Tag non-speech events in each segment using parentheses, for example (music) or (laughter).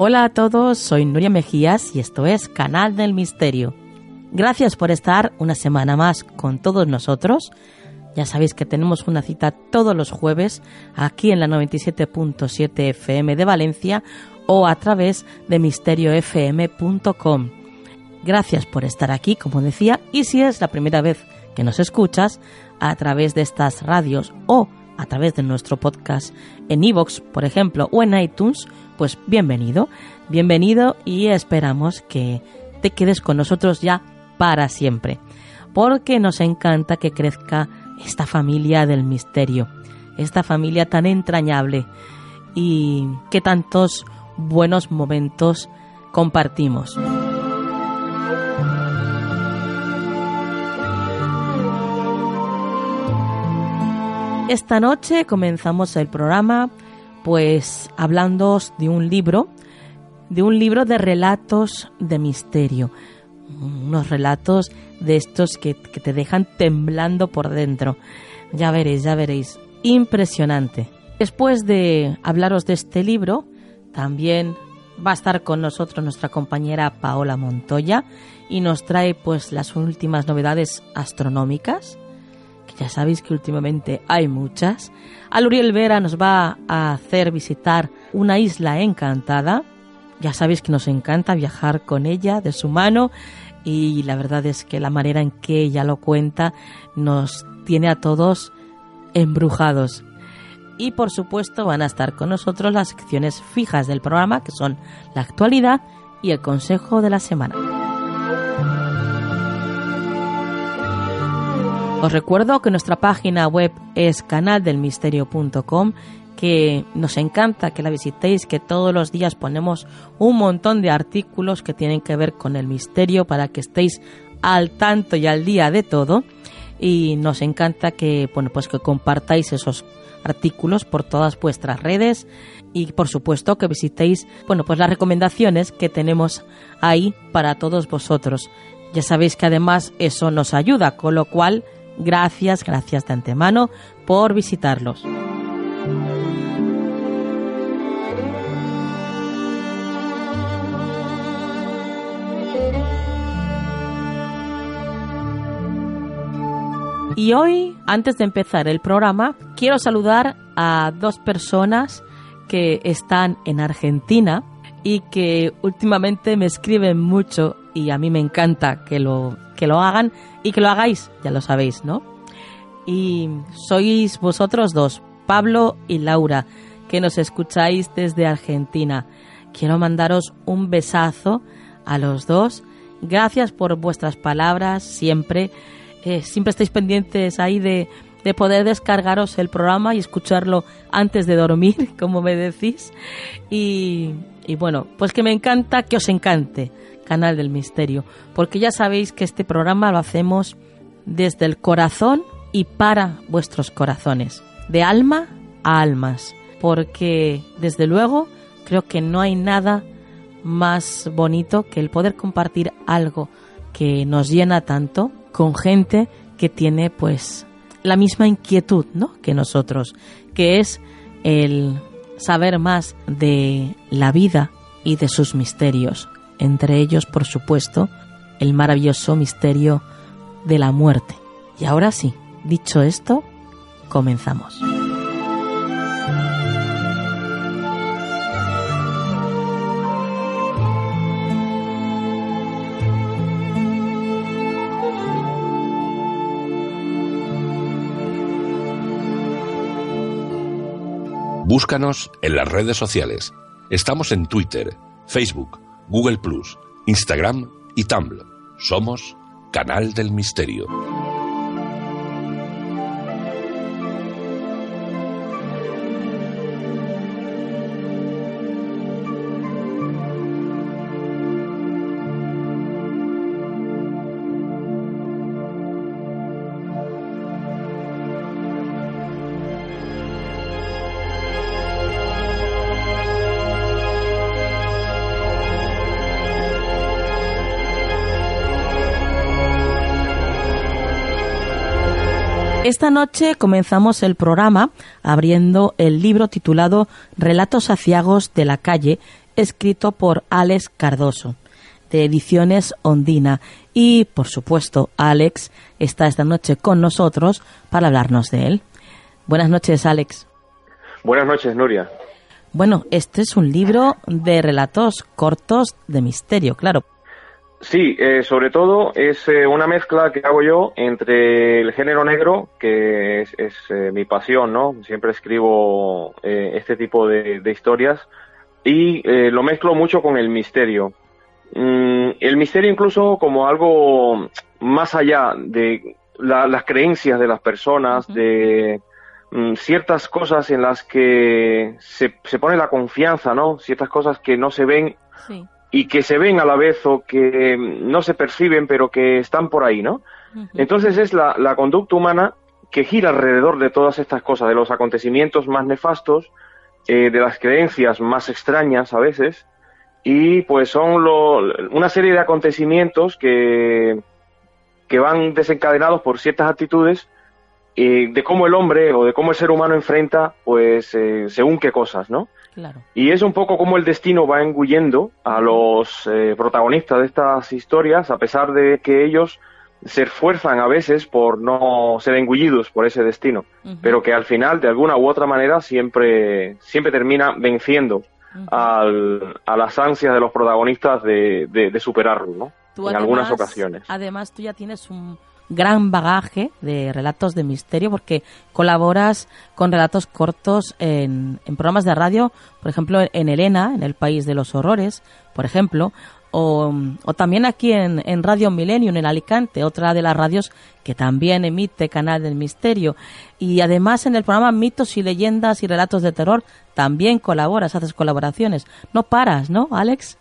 Hola a todos, soy Nuria Mejías y esto es Canal del Misterio. Gracias por estar una semana más con todos nosotros. Ya sabéis que tenemos una cita todos los jueves aquí en la 97.7 FM de Valencia o a través de misteriofm.com. Gracias por estar aquí, como decía, y si es la primera vez que nos escuchas a través de estas radios o a través de nuestro podcast en iVoox, por ejemplo, o en iTunes, pues bienvenido, bienvenido y esperamos que te quedes con nosotros ya para siempre, porque nos encanta que crezca esta familia del misterio, esta familia tan entrañable y que tantos buenos momentos compartimos. Esta noche comenzamos el programa pues hablando de un libro, de un libro de relatos de misterio, unos relatos de estos que, que te dejan temblando por dentro. Ya veréis, ya veréis, impresionante. Después de hablaros de este libro, también va a estar con nosotros nuestra compañera Paola Montoya y nos trae pues las últimas novedades astronómicas ya sabéis que últimamente hay muchas. Aluriel Vera nos va a hacer visitar una isla encantada. Ya sabéis que nos encanta viajar con ella de su mano y la verdad es que la manera en que ella lo cuenta nos tiene a todos embrujados. Y por supuesto van a estar con nosotros las secciones fijas del programa que son la actualidad y el consejo de la semana. Os recuerdo que nuestra página web es canaldelmisterio.com, que nos encanta que la visitéis, que todos los días ponemos un montón de artículos que tienen que ver con el misterio para que estéis al tanto y al día de todo. Y nos encanta que, bueno, pues que compartáis esos artículos por todas vuestras redes y por supuesto que visitéis, bueno, pues las recomendaciones que tenemos ahí para todos vosotros. Ya sabéis que además eso nos ayuda, con lo cual Gracias, gracias de antemano por visitarlos. Y hoy, antes de empezar el programa, quiero saludar a dos personas que están en Argentina y que últimamente me escriben mucho y a mí me encanta que lo, que lo hagan y que lo hagáis, ya lo sabéis, ¿no? Y sois vosotros dos, Pablo y Laura, que nos escucháis desde Argentina. Quiero mandaros un besazo a los dos. Gracias por vuestras palabras, siempre. Eh, siempre estáis pendientes ahí de, de poder descargaros el programa y escucharlo antes de dormir, (laughs) como me decís. Y, y bueno, pues que me encanta que os encante Canal del Misterio, porque ya sabéis que este programa lo hacemos desde el corazón y para vuestros corazones, de alma a almas, porque desde luego creo que no hay nada más bonito que el poder compartir algo que nos llena tanto con gente que tiene pues la misma inquietud ¿no? que nosotros, que es el saber más de la vida y de sus misterios, entre ellos, por supuesto, el maravilloso misterio de la muerte. Y ahora sí, dicho esto, comenzamos. Búscanos en las redes sociales. Estamos en Twitter, Facebook, Google Instagram y Tumblr. Somos Canal del Misterio. Esta noche comenzamos el programa abriendo el libro titulado Relatos aciagos de la calle, escrito por Alex Cardoso, de Ediciones Ondina. Y, por supuesto, Alex está esta noche con nosotros para hablarnos de él. Buenas noches, Alex. Buenas noches, Nuria. Bueno, este es un libro de relatos cortos de misterio, claro. Sí, eh, sobre todo es eh, una mezcla que hago yo entre el género negro, que es, eh, mi pasión, ¿no? Siempre escribo este tipo de, historias y lo mezclo mucho con el misterio. Mm, el misterio incluso como algo más allá de las creencias de las personas, de mm, ciertas cosas en las que se, se, pone la confianza, ¿no? Ciertas cosas que no se ven. Sí y que se ven a la vez o que no se perciben pero que están por ahí, ¿no? Entonces es la, la, conducta humana que gira alrededor de todas estas cosas, de los acontecimientos más nefastos, eh, de las creencias más extrañas a veces, y pues son lo, una serie de acontecimientos que, que van desencadenados por ciertas actitudes eh, de cómo el hombre o de cómo el ser humano enfrenta pues eh, según qué cosas, ¿no? Y es un poco como el destino va engullendo a los eh, protagonistas de estas historias, a pesar de que ellos se esfuerzan a veces por no ser engullidos por ese destino, pero que al final, de alguna u otra manera, siempre, siempre termina venciendo al, a las ansias de los protagonistas de, de, superarlo, ¿no? en algunas ocasiones. Además, tú ya tienes un, gran bagaje de relatos de misterio porque colaboras con relatos cortos en, programas de radio, por ejemplo en Elena, en el País de los Horrores, por ejemplo, o, también aquí en, en, Radio Milenio, en Alicante, otra de las radios que también emite Canal del Misterio. Y además en el programa Mitos y Leyendas y Relatos de Terror también colaboras, haces colaboraciones. No paras, ¿no, Alex?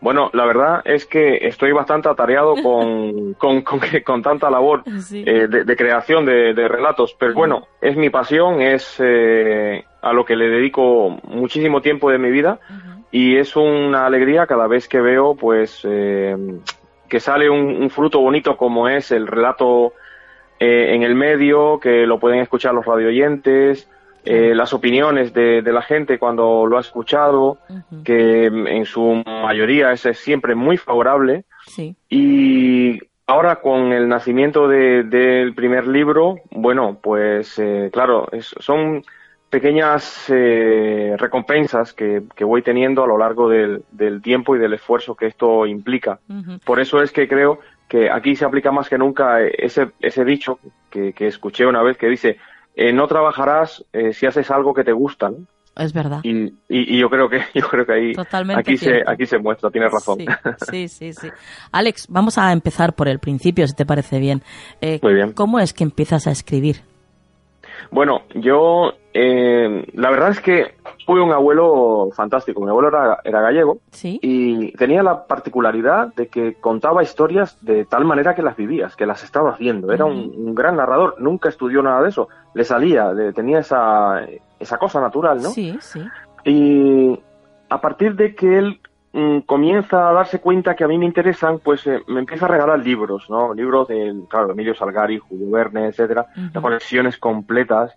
Bueno, la verdad es que estoy bastante atareado (laughs) con, con, con, tanta labor eh, de, creación de, relatos, pero bueno, es mi pasión, es eh, a lo que le dedico muchísimo tiempo de mi vida y es una alegría cada vez que veo pues eh, que sale un, fruto bonito como es el relato en el medio, que lo pueden escuchar los radioyentes, eh, las opiniones de, la gente cuando lo ha escuchado, que en su mayoría es, siempre muy favorable. Y ahora con el nacimiento del primer libro, bueno, pues eh, claro, son pequeñas eh, recompensas que, voy teniendo a lo largo del, tiempo y del esfuerzo que esto implica. Por eso es que creo que aquí se aplica más que nunca ese, ese dicho que, que escuché una vez que dice, eh, no trabajarás eh, si haces algo que te gusta. Es verdad. Y, y, yo creo que (laughs) yo creo que ahí aquí se aquí se muestra, tienes razón. (laughs) Sí, sí, sí, Alex, vamos a empezar por el principio, si te parece bien. Eh, Muy bien. ¿Cómo es que empiezas a escribir? Bueno, yo eh, la verdad es que fui un abuelo fantástico. Mi abuelo era, gallego y tenía la particularidad de que contaba historias de tal manera que las vivías, que las estabas viendo. Era un, gran narrador, nunca estudió nada de eso. Le salía, tenía esa, esa cosa natural, ¿no? Sí, sí. Y a partir de que él mm, comienza a darse cuenta que a mí me interesan, pues eh, me empieza a regalar libros, ¿no? Libros de, claro, Emilio Salgari, Julio Verne, etcétera, de colecciones completas.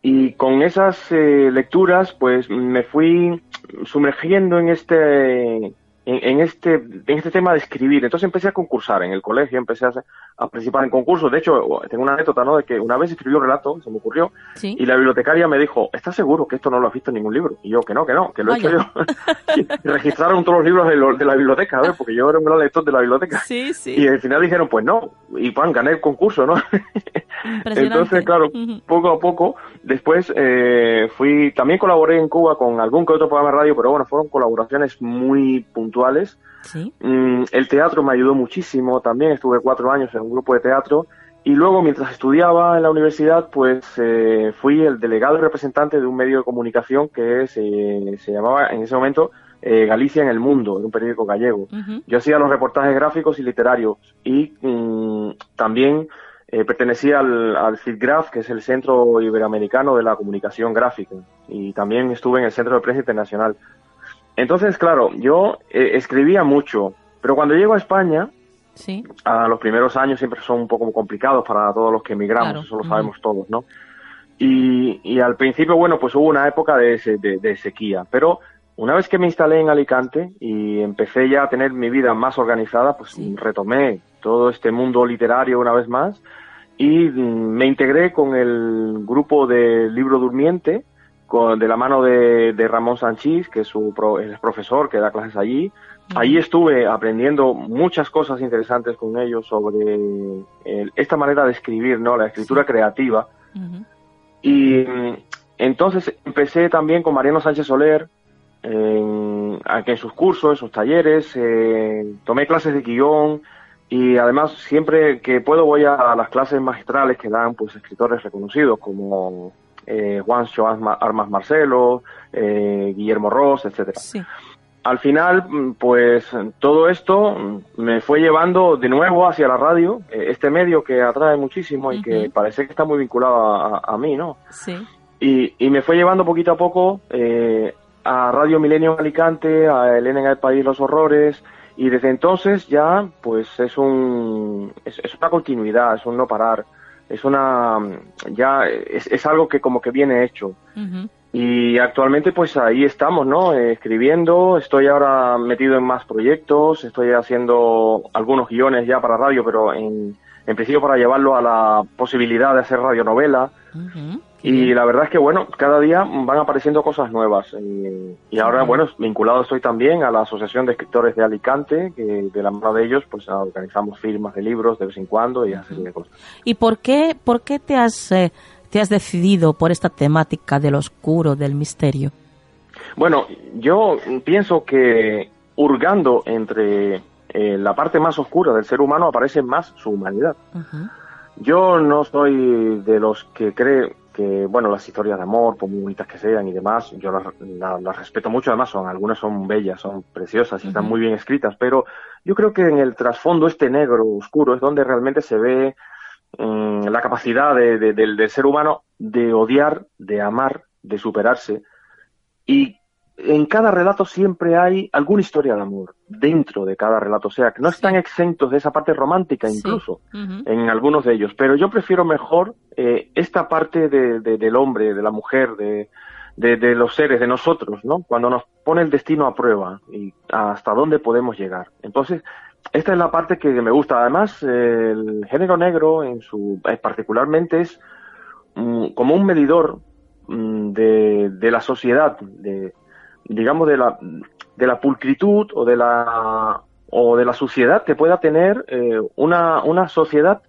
Y con esas eh, lecturas, pues me fui sumergiendo en este en, este, en este tema de escribir. Entonces empecé a concursar en el colegio, empecé a, participar en concursos. De hecho, tengo una anécdota, ¿no? De que una vez escribí un relato, se me ocurrió, y la bibliotecaria me dijo, ¿estás seguro que esto no lo has visto en ningún libro? Y yo, que no, que no, que lo he hecho yo. (laughs) y registraron todos los libros de, la biblioteca, ¿ves? Porque yo era un gran lector de la biblioteca. Sí, sí. Y al final dijeron, pues no, y pan, gané el concurso, ¿no? (laughs) Entonces, claro, poco a poco, después eh, fui, también colaboré en Cuba con algún que otro programa de radio, pero bueno, fueron colaboraciones muy puntuales. Mm, el teatro me ayudó muchísimo, también estuve cuatro años en un grupo de teatro y luego mientras estudiaba en la universidad, pues eh, fui el delegado y representante de un medio de comunicación que se, se llamaba en ese momento eh, Galicia en el Mundo, de un periódico gallego. Yo hacía los reportajes gráficos y literarios y mm, también eh, pertenecía al, al CITGRAF, que es el Centro Iberoamericano de la Comunicación Gráfica, y también estuve en el Centro de Prensa Internacional. Entonces, claro, yo eh, escribía mucho, pero cuando llego a España, sí. a los primeros años siempre son un poco complicados para todos los que emigramos, eso lo sabemos todos, ¿no? Y, y, al principio, bueno, pues hubo una época de, de, de, sequía, pero una vez que me instalé en Alicante y empecé ya a tener mi vida más organizada, pues retomé todo este mundo literario una vez más y me integré con el grupo de Libro Durmiente, de la mano de, Ramón Sanchís, que es su el profesor que da clases allí. Allí estuve aprendiendo muchas cosas interesantes con ellos sobre esta manera de escribir, ¿no? La escritura creativa. Y entonces empecé también con Mariano Sánchez Soler, en, en sus cursos, en sus talleres, eh, tomé clases de guion y además siempre que puedo voy a, las clases magistrales que dan pues escritores reconocidos como eh, Juancho Armas Marcelo, eh, Guillermo Ross, etcétera. Al final, mm, pues todo esto mm, me fue llevando de nuevo hacia la radio, eh, este medio que atrae muchísimo y que parece que está muy vinculado a, mí, ¿no? Sí. Y, y, me fue llevando poquito a poco eh, a Radio Milenio Alicante, a Elena en el País Los Horrores, y desde entonces ya, pues es un, es, es una continuidad, es un no parar es una ya es, es, algo que como que viene hecho. Y actualmente pues ahí estamos no eh, escribiendo estoy ahora metido en más proyectos estoy haciendo algunos guiones ya para radio pero en, en principio para llevarlo a la posibilidad de hacer radionovela y la verdad es que, bueno, cada día van apareciendo cosas nuevas. y ahora, bueno, vinculado estoy también a la Asociación de Escritores de Alicante, que de la mano de ellos, pues organizamos firmas de libros de vez en cuando y así de cosas. ¿Y por qué, por qué te, has, eh, te has decidido por esta temática del oscuro, del misterio? Bueno, yo pienso que hurgando entre eh, la parte más oscura del ser humano aparece más su humanidad. Yo no soy de los que cree que, bueno, las historias de amor, por muy bonitas que sean y demás, yo las, respeto mucho, además son, algunas son bellas, son preciosas y están muy bien escritas, pero yo creo que en el trasfondo este negro, oscuro, es donde realmente se ve mm, la capacidad del ser humano de odiar, de amar, de superarse y en cada relato siempre hay alguna historia de amor dentro de cada relato, o sea, que no están exentos de esa parte romántica incluso en algunos de ellos, pero yo prefiero mejor eh, esta parte de, del hombre, de la mujer, de, de, los seres, de nosotros, ¿no? Cuando nos pone el destino a prueba y hasta dónde podemos llegar. Entonces, esta es la parte que me gusta. Además, el género negro, en su eh, particularmente, es mm, como un medidor mm, de, de la sociedad, de, digamos, de la, de la pulcritud o de la, o de la suciedad que pueda tener eh, una, una sociedad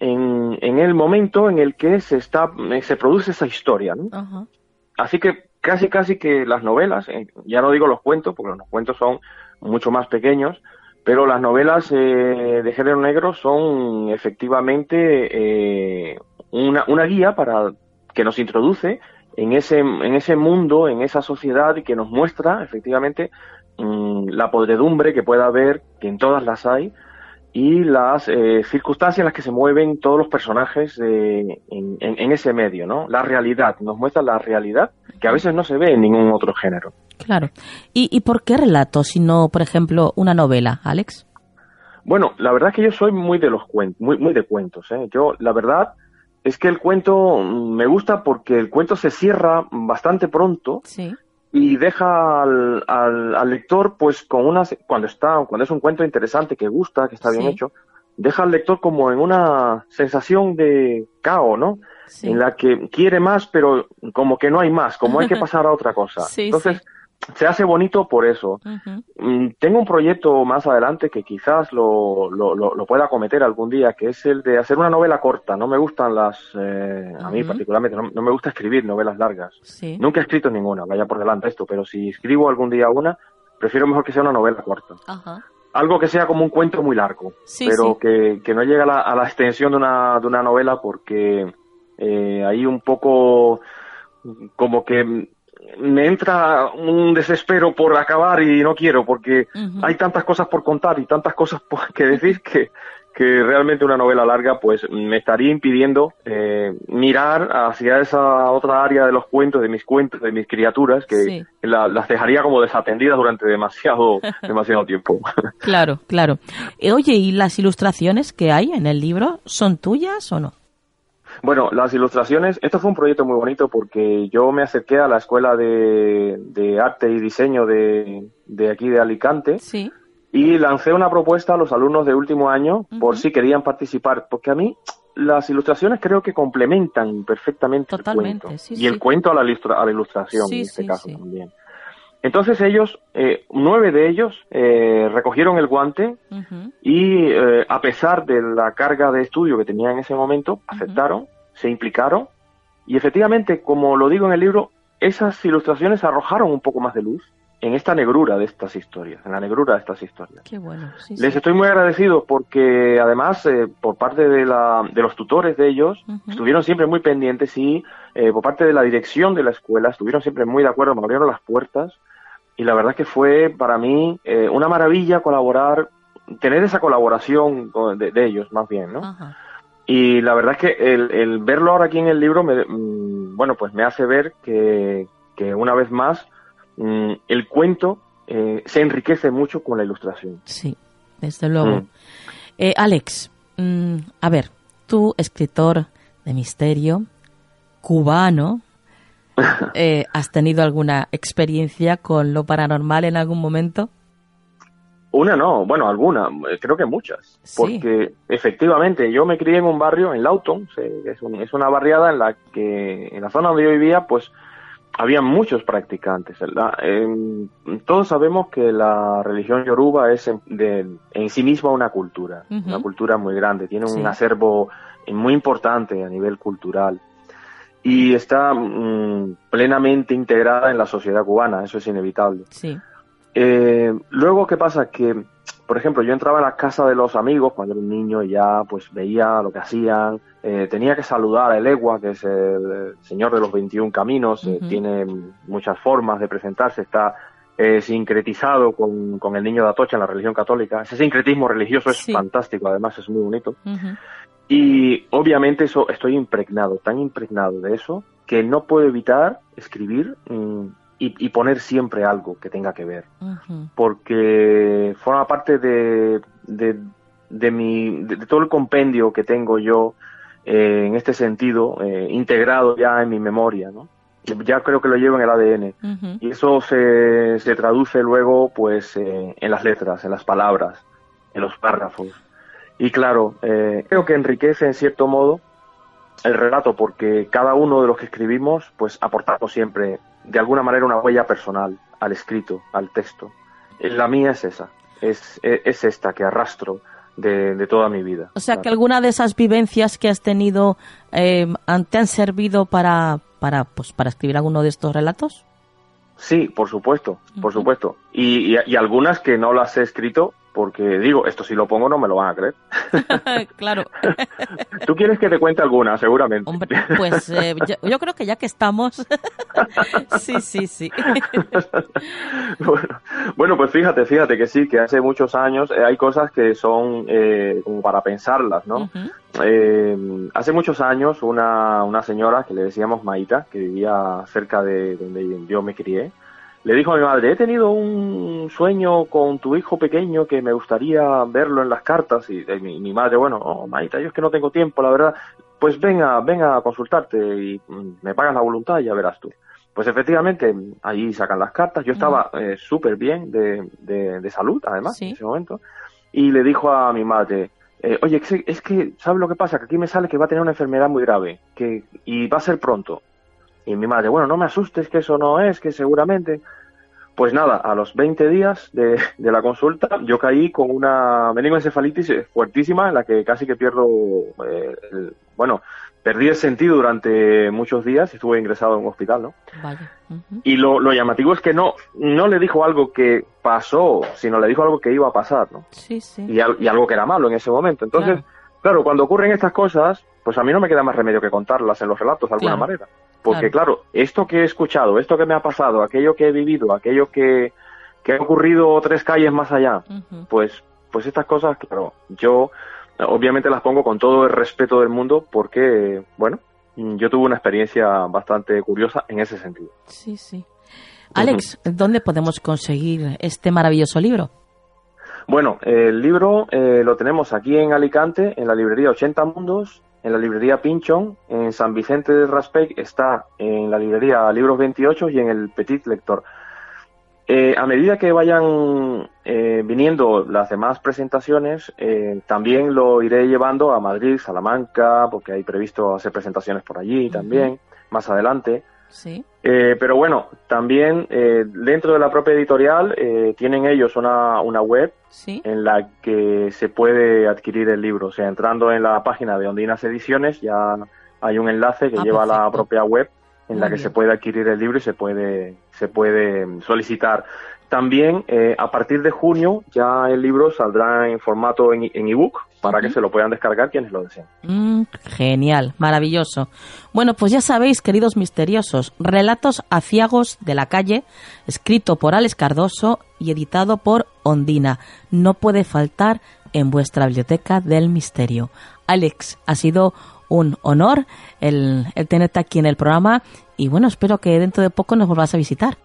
en, en, el momento en el que se, está, se produce esa historia. ¿no? Así que casi, casi que las novelas, eh, ya no digo los cuentos, porque los cuentos son mucho más pequeños, pero las novelas eh, de género negro son efectivamente una, una guía para que nos introduce en ese, en ese mundo, en esa sociedad que nos muestra efectivamente mm, la podredumbre que pueda haber, que en todas las hay, y las eh, circunstancias en las que se mueven todos los personajes en, en, ese medio, ¿no? La realidad, nos muestra la realidad que a veces no se ve en ningún otro género. Claro. ¿Y, y por qué relatos y no, por ejemplo, una novela, Alex? Bueno, la verdad es que yo soy muy de los cuentos, muy, muy de cuentos. ¿eh? Yo, la verdad es que el cuento me gusta porque el cuento se cierra bastante pronto sí. y deja al, al, lector pues con una cuando está cuando es un cuento interesante que gusta que está bien hecho deja al lector como en una sensación de caos no en la que quiere más pero como que no hay más como hay que (laughs) pasar a otra cosa. Entonces se hace bonito por eso. Mm, tengo un proyecto más adelante que quizás lo, lo, lo, pueda cometer algún día, que es el de hacer una novela corta. No me gustan las, eh, a mí particularmente, no, me gusta escribir novelas largas. Nunca he escrito ninguna, vaya por delante esto, pero si escribo algún día una, prefiero mejor que sea una novela corta. Algo que sea como un cuento muy largo, pero Que, que, no llegue a la, a la, extensión de una, de una novela porque eh, ahí un poco como que me entra un desespero por acabar y no quiero porque hay tantas cosas por contar y tantas cosas que decir (laughs) que, que realmente una novela larga pues me estaría impidiendo eh, mirar hacia esa otra área de los cuentos, de mis cuentos, de mis criaturas que las dejaría como desatendidas durante demasiado, (laughs) demasiado tiempo. Claro, claro. Eh, oye, ¿y las ilustraciones que hay en el libro son tuyas o no? Bueno, las ilustraciones, esto fue un proyecto muy bonito porque yo me acerqué a la escuela de, arte y diseño de, aquí de Alicante sí. y lancé una propuesta a los alumnos de último año por si querían participar, porque a mí las ilustraciones creo que complementan perfectamente el cuento y el cuento a la, a la ilustración en este caso también. Entonces ellos, eh, nueve de ellos, eh, recogieron el guante y eh, a pesar de la carga de estudio que tenía en ese momento, aceptaron, se implicaron y efectivamente, como lo digo en el libro, esas ilustraciones arrojaron un poco más de luz en esta negrura de estas historias, en la negrura de estas historias. Qué bueno. Les estoy muy agradecido porque además por parte de, la, de los tutores de ellos estuvieron siempre muy pendientes y por parte de la dirección de la escuela estuvieron siempre muy de acuerdo, me abrieron las puertas y la verdad que fue para mí eh, una maravilla colaborar, tener esa colaboración de, ellos más bien, ¿no? Y la verdad es que el, verlo ahora aquí en el libro, me, mm, bueno, pues me hace ver que, una vez más mm, el cuento eh, se enriquece mucho con la ilustración. Sí, desde luego. Mm. Eh, Alex, a ver, tú, escritor de misterio, cubano, (laughs) Eh, ¿Has tenido alguna experiencia con lo paranormal en algún momento? Una no, bueno, alguna, eh, creo que muchas. Porque efectivamente yo me crié en un barrio, en Lawton, es, es, una barriada en la que, en la zona donde yo vivía, pues había muchos practicantes. todos sabemos que la religión yoruba es en, de, en sí misma una cultura, una cultura muy grande, tiene un acervo muy importante a nivel cultural y está mm, plenamente integrada en la sociedad cubana, eso es inevitable. Sí. Eh, luego, ¿qué pasa? Que, por ejemplo, yo entraba a la casa de los amigos cuando era un niño y ya pues veía lo que hacían, eh, tenía que saludar a Elegua, que es el señor de los 21 caminos, eh, tiene muchas formas de presentarse, está sincretizado con, con, el niño de Atocha en la religión católica. Ese sincretismo religioso es fantástico, además es muy bonito. Y obviamente eso estoy impregnado, tan impregnado de eso, que no puedo evitar escribir mm, y, poner siempre algo que tenga que ver. Porque forma parte de, de, mi, de, todo el compendio que tengo yo eh, en este sentido, eh, integrado ya en mi memoria, ¿no? Ya creo que lo llevo en el ADN. Y eso se, se traduce luego, pues, eh, en las letras, en las palabras, en los párrafos. Y claro, eh, creo que enriquece en cierto modo el relato porque cada uno de los que escribimos pues aportamos siempre de alguna manera una huella personal al escrito, al texto. La mía es esa, es, es esta que arrastro de, toda mi vida. O sea, que alguna de esas vivencias que has tenido eh, te han servido para, para, pues, para escribir alguno de estos relatos. Sí, por supuesto, por supuesto. Y, y, algunas que no las he escrito porque digo, esto si lo pongo no me lo van a creer. (laughs) claro. (laughs) Tú quieres que te cuente alguna, seguramente. Hombre, pues eh, yo, creo que ya que estamos. (laughs) sí, sí, sí. bueno, pues fíjate, fíjate que sí, que hace muchos años eh, hay cosas que son eh, como para pensarlas, ¿no? hace muchos años una, una señora que le decíamos Maita, que vivía cerca de donde yo me crié, le dijo a mi madre, he tenido un sueño con tu hijo pequeño que me gustaría verlo en las cartas. Y, mi, madre, bueno, oh, Maita, yo es que no tengo tiempo, la verdad. Pues venga, venga a consultarte y mm, me pagas la voluntad y ya verás tú. Pues efectivamente, ahí sacan las cartas. Yo estaba eh, súper bien de, de, salud, además, en ese momento. Y le dijo a mi madre, eh, oye, es que, ¿sabes lo que pasa? Que aquí me sale que va a tener una enfermedad muy grave que, y va a ser pronto. Y mi madre, bueno, no me asustes, que eso no es, que seguramente. Pues nada, a los 20 días de, la consulta yo caí con una meningoencefalitis fuertísima en la que casi que pierdo, eh, bueno, perdí el sentido durante muchos días y estuve ingresado en un hospital, ¿no? Vaya. Y lo, llamativo es que no, no le dijo algo que pasó, sino le dijo algo que iba a pasar, ¿no? Sí, sí. Y, algo que era malo en ese momento. Entonces, claro. cuando ocurren estas cosas, pues a mí no me queda más remedio que contarlas en los relatos de alguna manera. Porque claro. esto que he escuchado, esto que me ha pasado, aquello que he vivido, aquello que, que ha ocurrido tres calles más allá, pues, pues estas cosas, claro, yo obviamente las pongo con todo el respeto del mundo porque, bueno, yo tuve una experiencia bastante curiosa en ese sentido. Sí, sí. Alex, ¿dónde podemos conseguir este maravilloso libro? Bueno, el libro eh, lo tenemos aquí en Alicante, en la librería 80 Mundos, en la librería Pinchon, en San Vicente del Raspey está en la librería Libros 28 y en el Petit Lector. Eh, a medida que vayan eh, viniendo las demás presentaciones, eh, también lo iré llevando a Madrid, Salamanca, porque hay previsto hacer presentaciones por allí también, más adelante. Sí. Eh, pero bueno, también eh, dentro de la propia editorial eh, tienen ellos una, una web en la que se puede adquirir el libro. O sea, entrando en la página de Ondinas Ediciones ya hay un enlace que ah, lleva a la propia web en la que se puede adquirir el libro y se puede, se puede solicitar. También eh, a partir de junio ya el libro saldrá en formato en ebook para que se lo puedan descargar quienes lo deseen. Mm, genial, maravilloso. Bueno, pues ya sabéis, queridos misteriosos, Relatos aciagos de la calle, escrito por Alex Cardoso y editado por Ondina. No puede faltar en vuestra biblioteca del misterio. Alex, ha sido un honor el, el tenerte aquí en el programa y bueno, espero que dentro de poco nos vuelvas a visitar.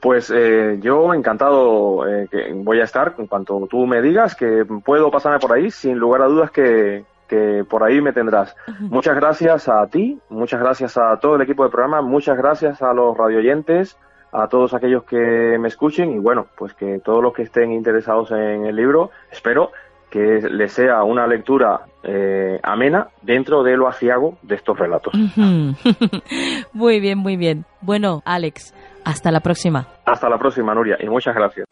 Pues eh, yo encantado eh, que voy a estar en cuanto tú me digas que puedo pasarme por ahí, sin lugar a dudas que, que por ahí me tendrás. Muchas gracias a ti, muchas gracias a todo el equipo de programa, muchas gracias a los radioyentes, a todos aquellos que me escuchen y bueno, pues que todos los que estén interesados en el libro, espero que les sea una lectura eh, amena dentro de lo aciago de estos relatos. (laughs) muy bien, muy bien. Bueno, Alex, hasta la próxima. Hasta la próxima, Nuria, y muchas gracias.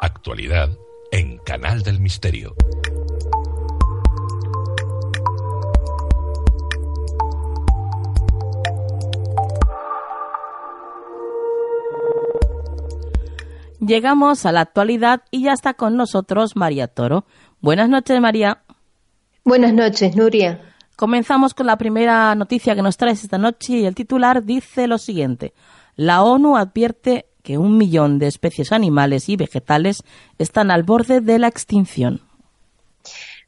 Actualidad en Canal del Misterio. Llegamos a la actualidad y ya está con nosotros María Toro. Buenas noches, María. Buenas noches, Nuria. Comenzamos con la primera noticia que nos traes esta noche y el titular dice lo siguiente. La ONU advierte que un millón de especies animales y vegetales están al borde de la extinción.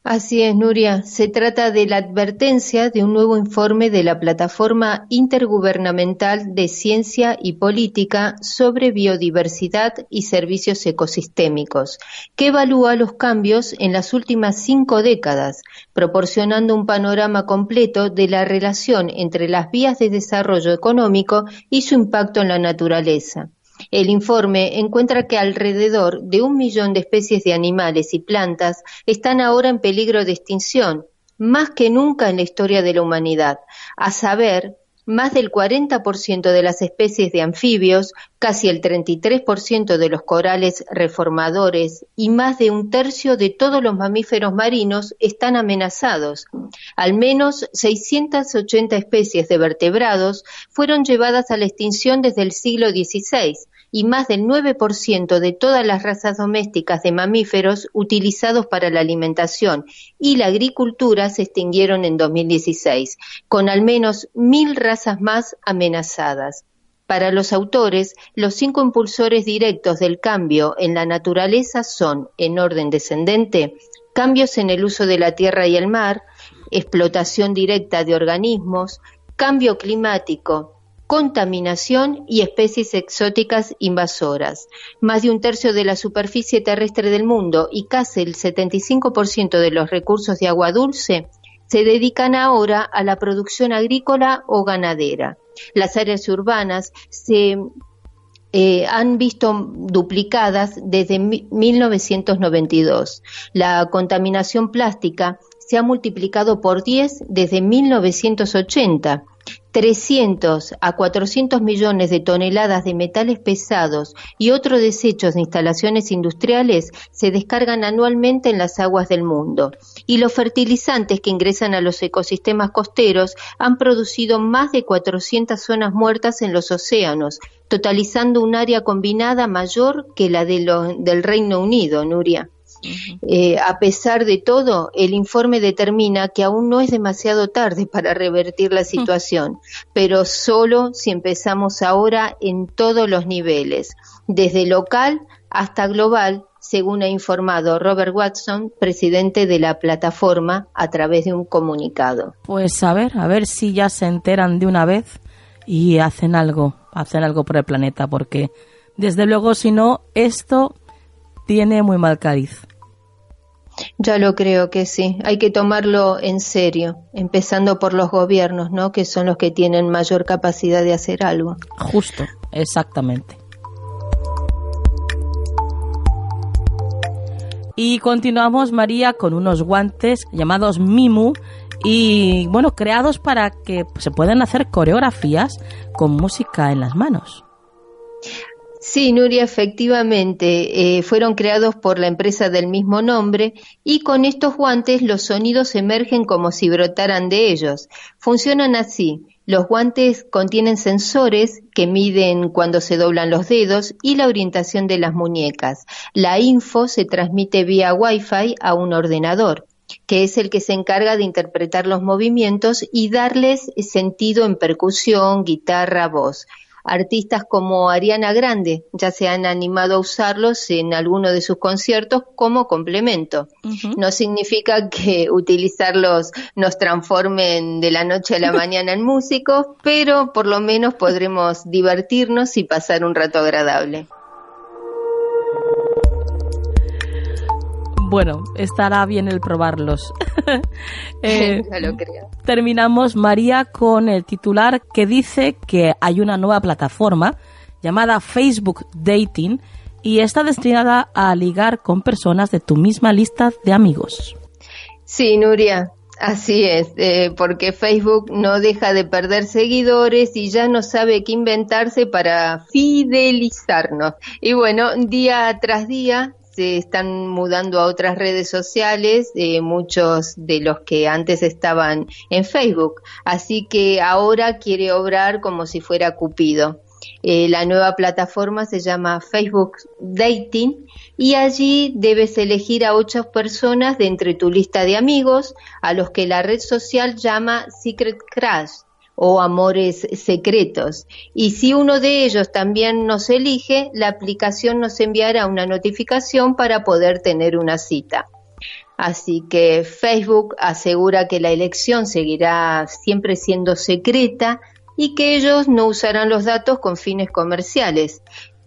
Así es, Nuria. Se trata de la advertencia de un nuevo informe de la Plataforma Intergubernamental de Ciencia y Política sobre Biodiversidad y Servicios Ecosistémicos, que evalúa los cambios en las últimas cinco décadas, proporcionando un panorama completo de la relación entre las vías de desarrollo económico y su impacto en la naturaleza. El informe encuentra que alrededor de un millón de especies de animales y plantas están ahora en peligro de extinción, más que nunca en la historia de la humanidad, a saber, más del 40% de las especies de anfibios, casi el 33% de los corales reformadores y más de un tercio de todos los mamíferos marinos están amenazados. Al menos 680 especies de vertebrados fueron llevadas a la extinción desde el siglo XVI y más del 9% de todas las razas domésticas de mamíferos utilizados para la alimentación y la agricultura se extinguieron en 2016, con al menos mil razas más amenazadas. Para los autores, los cinco impulsores directos del cambio en la naturaleza son, en orden descendente, cambios en el uso de la tierra y el mar, explotación directa de organismos, cambio climático, contaminación y especies exóticas invasoras. Más de un tercio de la superficie terrestre del mundo y casi el 75% de los recursos de agua dulce se dedican ahora a la producción agrícola o ganadera. Las áreas urbanas se eh, han visto duplicadas desde 1992. La contaminación plástica se ha multiplicado por 10 desde 1980 300 a 400 millones de toneladas de metales pesados y otros desechos de instalaciones industriales se descargan anualmente en las aguas del mundo. Y los fertilizantes que ingresan a los ecosistemas costeros han producido más de 400 zonas muertas en los océanos, totalizando un área combinada mayor que la del Reino Unido, Nuria. Eh, a pesar de todo, el informe determina que aún no es demasiado tarde para revertir la situación, pero solo si empezamos ahora en todos los niveles, desde local hasta global, según ha informado Robert Watson, presidente de la plataforma, a través de un comunicado. Pues a ver, a ver si ya se enteran de una vez y hacen algo, hacen algo por el planeta, porque desde luego si no, esto tiene muy mal cariz. Ya lo creo que sí. Hay que tomarlo en serio, empezando por los gobiernos, ¿no? Que son los que tienen mayor capacidad de hacer algo. Justo, exactamente. Y continuamos, María, con unos guantes llamados Mimu y, bueno, creados para que se puedan hacer coreografías con música en las manos. Sí, Nuria, efectivamente, eh, fueron creados por la empresa del mismo nombre y con estos guantes los sonidos emergen como si brotaran de ellos. Funcionan así. Los guantes contienen sensores que miden cuando se doblan los dedos y la orientación de las muñecas. La info se transmite vía Wi-Fi a un ordenador que es el que se encarga de interpretar los movimientos y darles sentido en percusión, guitarra, voz artistas como Ariana Grande ya se han animado a usarlos en alguno de sus conciertos como complemento. No significa que utilizarlos nos transformen de la noche a la (laughs) mañana en músicos, pero por lo menos podremos divertirnos y pasar un rato agradable. bueno, estará bien el probarlos. (laughs) (laughs) Eh, lo creo. Terminamos, María, con el titular que dice que hay una nueva plataforma llamada Facebook Dating y está destinada a ligar con personas de tu misma lista de amigos. Sí, Nuria, Así es, eh, porque Facebook no deja de perder seguidores y ya no sabe qué inventarse para fidelizarnos. Y bueno, día tras día se están mudando a otras redes sociales, eh, muchos de los que antes estaban en Facebook. Así que ahora quiere obrar como si fuera Cupido. Eh, la nueva plataforma se llama Facebook Dating y allí debes elegir a ocho personas de entre tu lista de amigos a los que la red social llama Secret Crush o amores secretos. Y si uno de ellos también nos elige, la aplicación nos enviará una notificación para poder tener una cita. Así que Facebook asegura que la elección seguirá siempre siendo secreta y que ellos no usarán los datos con fines comerciales.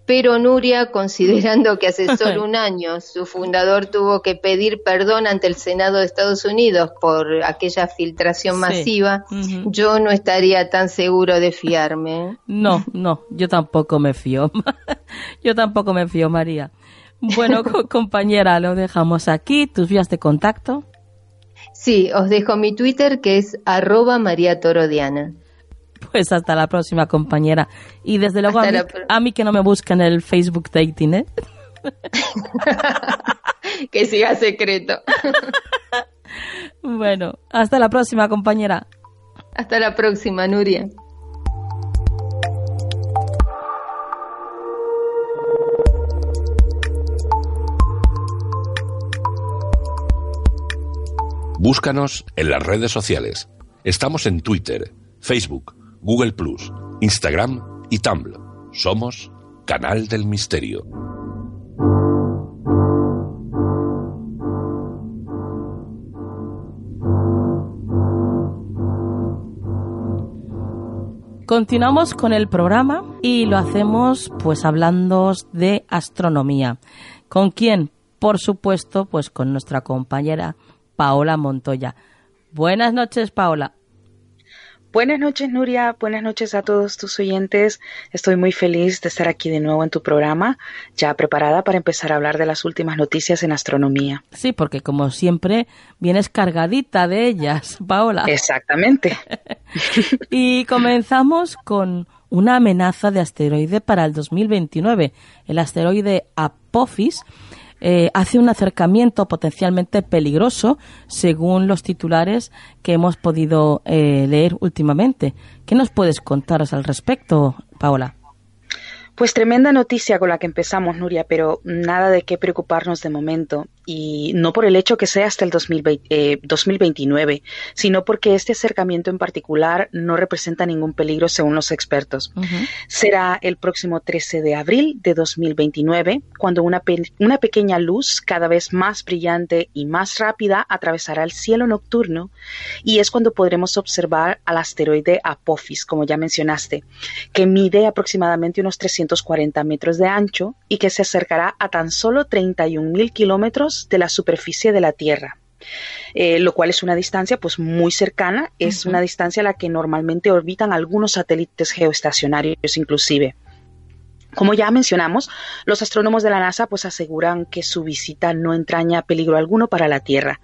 Pero Nuria, considerando que hace (laughs) solo un año su fundador tuvo que pedir perdón ante el Senado de Estados Unidos por aquella filtración masiva, yo no estaría tan seguro de fiarme. No, no, yo tampoco me fío. (laughs) yo tampoco me fío, María. Bueno, (laughs) compañera, lo dejamos aquí. ¿Tus vías de contacto? Sí, os dejo mi Twitter que es arroba María Torodiana. Pues hasta la próxima, compañera. Y desde luego a mí, que no me busquen en el Facebook Dating, ¿eh? (laughs) que siga secreto. (laughs) bueno, hasta la próxima, compañera. Hasta la próxima, Nuria. Búscanos en las redes sociales. Estamos en Twitter, Facebook, Google Plus, Instagram y Tumblr. Somos Canal del Misterio. Continuamos con el programa y lo hacemos pues hablando de astronomía. ¿Con quién? Por supuesto, pues con nuestra compañera Paola Montoya. Buenas noches, Paola. Buenas noches, Nuria. Buenas noches a todos tus oyentes. Estoy muy feliz de estar aquí de nuevo en tu programa, ya preparada para empezar a hablar de las últimas noticias en astronomía. Sí, porque como siempre vienes cargadita de ellas, (laughs) Paola. Exactamente. (laughs) y comenzamos con una amenaza de asteroide para el 2029, el asteroide Apophis eh, hace un acercamiento potencialmente peligroso según los titulares que hemos podido eh, leer últimamente. ¿Qué nos puedes contaros al respecto, Paola? Pues tremenda noticia con la que empezamos, Nuria, pero nada de qué preocuparnos de momento. Y no por el hecho que sea hasta el 2029, eh, sino porque este acercamiento en particular no representa ningún peligro según los expertos. Será el próximo 13 de abril de 2029, cuando una, una pequeña luz cada vez más brillante y más rápida atravesará el cielo nocturno y es cuando podremos observar al asteroide Apophis, como ya mencionaste, que mide aproximadamente unos 300 240 metros de ancho y que se acercará a tan solo 31.000 kilómetros de la superficie de la Tierra. Eh, lo cual es una distancia pues muy cercana, es una distancia a la que normalmente orbitan algunos satélites geoestacionarios inclusive. Como ya mencionamos, los astrónomos de la NASA pues aseguran que su visita no entraña peligro alguno para la Tierra.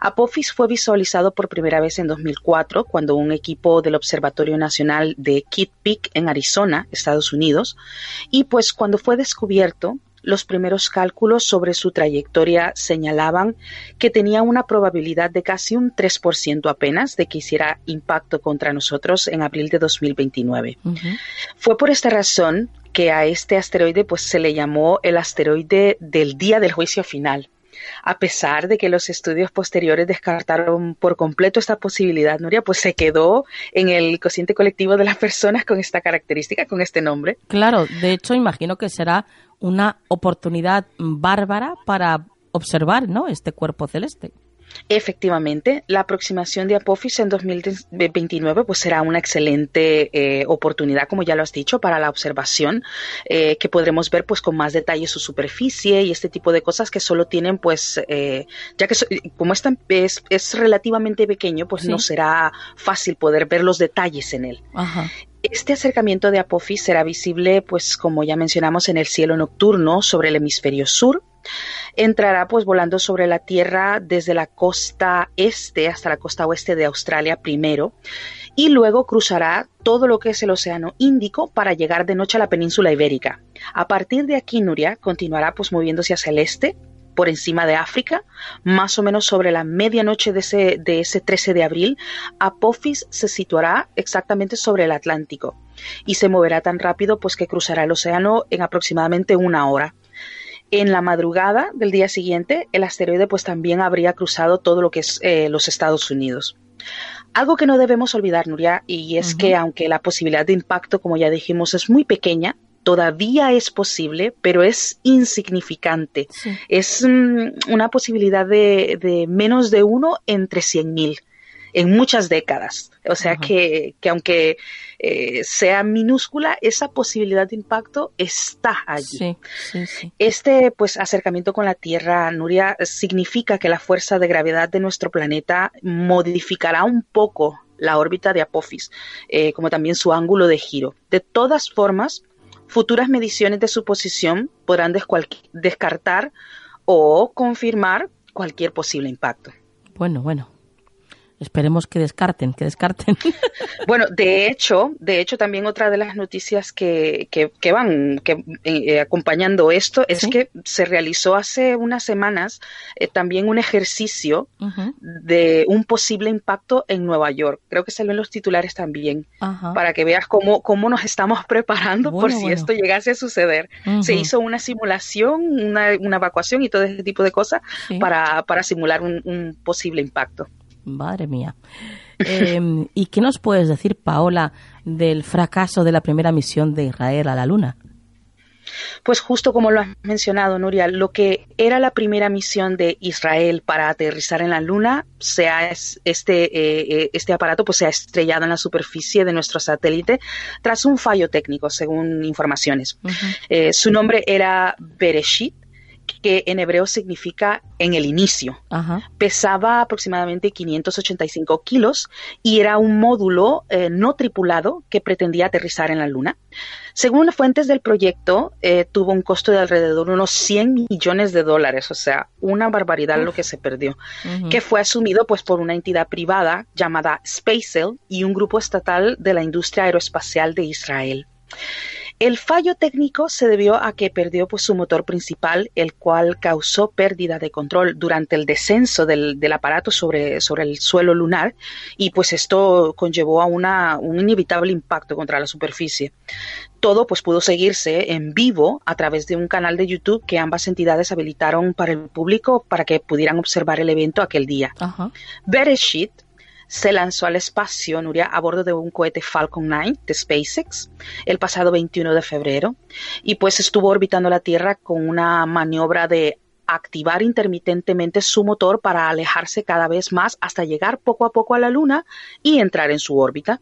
Apophis fue visualizado por primera vez en 2004 cuando un equipo del Observatorio Nacional de Kitt Peak en Arizona, Estados Unidos, y pues cuando fue descubierto, los primeros cálculos sobre su trayectoria señalaban que tenía una probabilidad de casi un 3% apenas de que hiciera impacto contra nosotros en abril de 2029. Fue por esta razón que a este asteroide pues se le llamó el asteroide del día del juicio final a pesar de que los estudios posteriores descartaron por completo esta posibilidad, Nuria, pues se quedó en el cociente colectivo de las personas con esta característica, con este nombre. Claro, de hecho imagino que será una oportunidad bárbara para observar, ¿no? Este cuerpo celeste. Efectivamente, la aproximación de Apophis en 2029 pues será una excelente eh, oportunidad, como ya lo has dicho, para la observación, eh, que podremos ver pues con más detalle su superficie y este tipo de cosas que solo tienen pues, eh, ya que como es, es, relativamente pequeño, pues no será fácil poder ver los detalles en él. Este acercamiento de Apophis será visible, pues como ya mencionamos, en el cielo nocturno sobre el hemisferio sur entrará pues volando sobre la Tierra desde la costa este hasta la costa oeste de Australia primero y luego cruzará todo lo que es el Océano Índico para llegar de noche a la península ibérica. A partir de aquí, Nuria continuará pues moviéndose hacia el este, por encima de África, más o menos sobre la medianoche de ese, de ese 13 de abril, Apophis se situará exactamente sobre el Atlántico y se moverá tan rápido pues que cruzará el océano en aproximadamente una hora. En la madrugada del día siguiente, el asteroide pues también habría cruzado todo lo que es eh, los Estados Unidos. Algo que no debemos olvidar, Nuria, y es que aunque la posibilidad de impacto, como ya dijimos, es muy pequeña, todavía es posible, pero es insignificante. Es mm, una posibilidad de, de, menos de uno entre 100.000 en muchas décadas. O sea que, que, aunque eh, sea minúscula, esa posibilidad de impacto está allí. Este pues acercamiento con la Tierra, Nuria, significa que la fuerza de gravedad de nuestro planeta modificará un poco la órbita de Apophis, eh, como también su ángulo de giro. De todas formas, futuras mediciones de su posición podrán descartar o confirmar cualquier posible impacto. Bueno, bueno. Esperemos que descarten, que descarten. (laughs) Bueno, de hecho, de hecho también otra de las noticias que, que, van que, eh, acompañando esto es que se realizó hace unas semanas eh, también un ejercicio de un posible impacto en Nueva York. Creo que salió en los titulares también, para que veas cómo, cómo nos estamos (laughs) preparando por si esto llegase a suceder. Se hizo una simulación, una, una, evacuación y todo ese tipo de cosas para, para simular un, un posible impacto. Madre mía. Em, ¿Y qué nos puedes decir, Paola, del fracaso de la primera misión de Israel a la Luna? Pues justo como lo has mencionado, Nuria, lo que era la primera misión de Israel para aterrizar en la Luna, sea este, eh, eh, este aparato pues se ha estrellado en la superficie de nuestro satélite tras un fallo técnico, según informaciones. Eh, su nombre era Bereshit que en hebreo significa en el inicio. Pesaba aproximadamente 585 kilos y era un módulo eh, no tripulado que pretendía aterrizar en la Luna. Según las fuentes del proyecto, eh, tuvo un costo de alrededor de unos 100 millones de dólares, o sea, una barbaridad lo que se perdió, que fue asumido pues por una entidad privada llamada SpaceL y un grupo estatal de la industria aeroespacial de Israel. El fallo técnico se debió a que perdió pues, su motor principal, el cual causó pérdida de control durante el descenso del, aparato sobre, sobre, el suelo lunar y pues esto conllevó a una, un inevitable impacto contra la superficie. Todo pues pudo seguirse en vivo a través de un canal de YouTube que ambas entidades habilitaron para el público para que pudieran observar el evento aquel día. Bereshit se lanzó al espacio, Nuria, a bordo de un cohete Falcon 9 de SpaceX el pasado 21 de febrero y pues estuvo orbitando la Tierra con una maniobra de activar intermitentemente su motor para alejarse cada vez más hasta llegar poco a poco a la Luna y entrar en su órbita.